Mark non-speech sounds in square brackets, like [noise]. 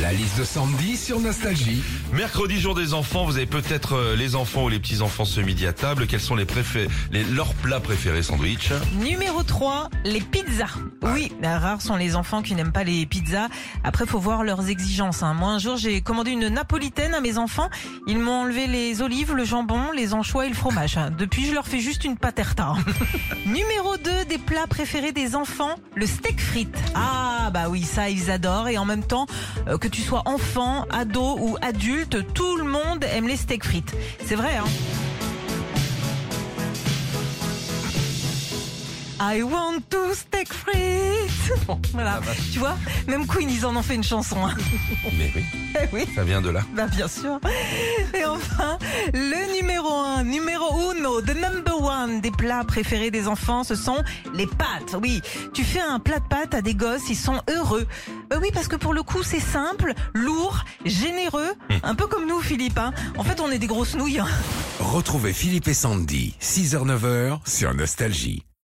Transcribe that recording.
La liste de Sandy sur Nostalgie. Mercredi jour des enfants, vous avez peut-être euh, les enfants ou les petits-enfants ce midi à table. Quels sont les les, leurs plats préférés sandwich Numéro 3, les pizzas. Oui, bah, rares sont les enfants qui n'aiment pas les pizzas. Après, faut voir leurs exigences. hein. Moi, un jour, j'ai commandé une napolitaine à mes enfants. Ils m'ont enlevé les olives, le jambon, les anchois et le fromage. Depuis, je leur fais juste une paterta. [laughs] Numéro 2, des plats préférés des enfants, le steak frites. Ah, bah oui, ça, ils adorent. Et en même temps, euh, que tu sois enfant, ado ou adulte, tout le monde aime les steaks frites. C'est vrai, hein I want to steak frites. [laughs] Voilà, tu vois, même Queen, ils en ont fait une chanson. hein. [laughs] Mais oui, Eh oui, ça vient de là. bah bien sûr. Et enfin, le numéro un, numéro the number one des plats préférés des enfants, ce sont les pâtes. Oui, tu fais un plat de pâtes à des gosses, ils sont heureux. Bah oui, parce que pour le coup, c'est simple, lourd, généreux, un peu comme nous, Philippe. hein. En fait, on est des grosses nouilles. hein. Retrouvez Philippe et Sandy, 6h-9h sur Nostalgie.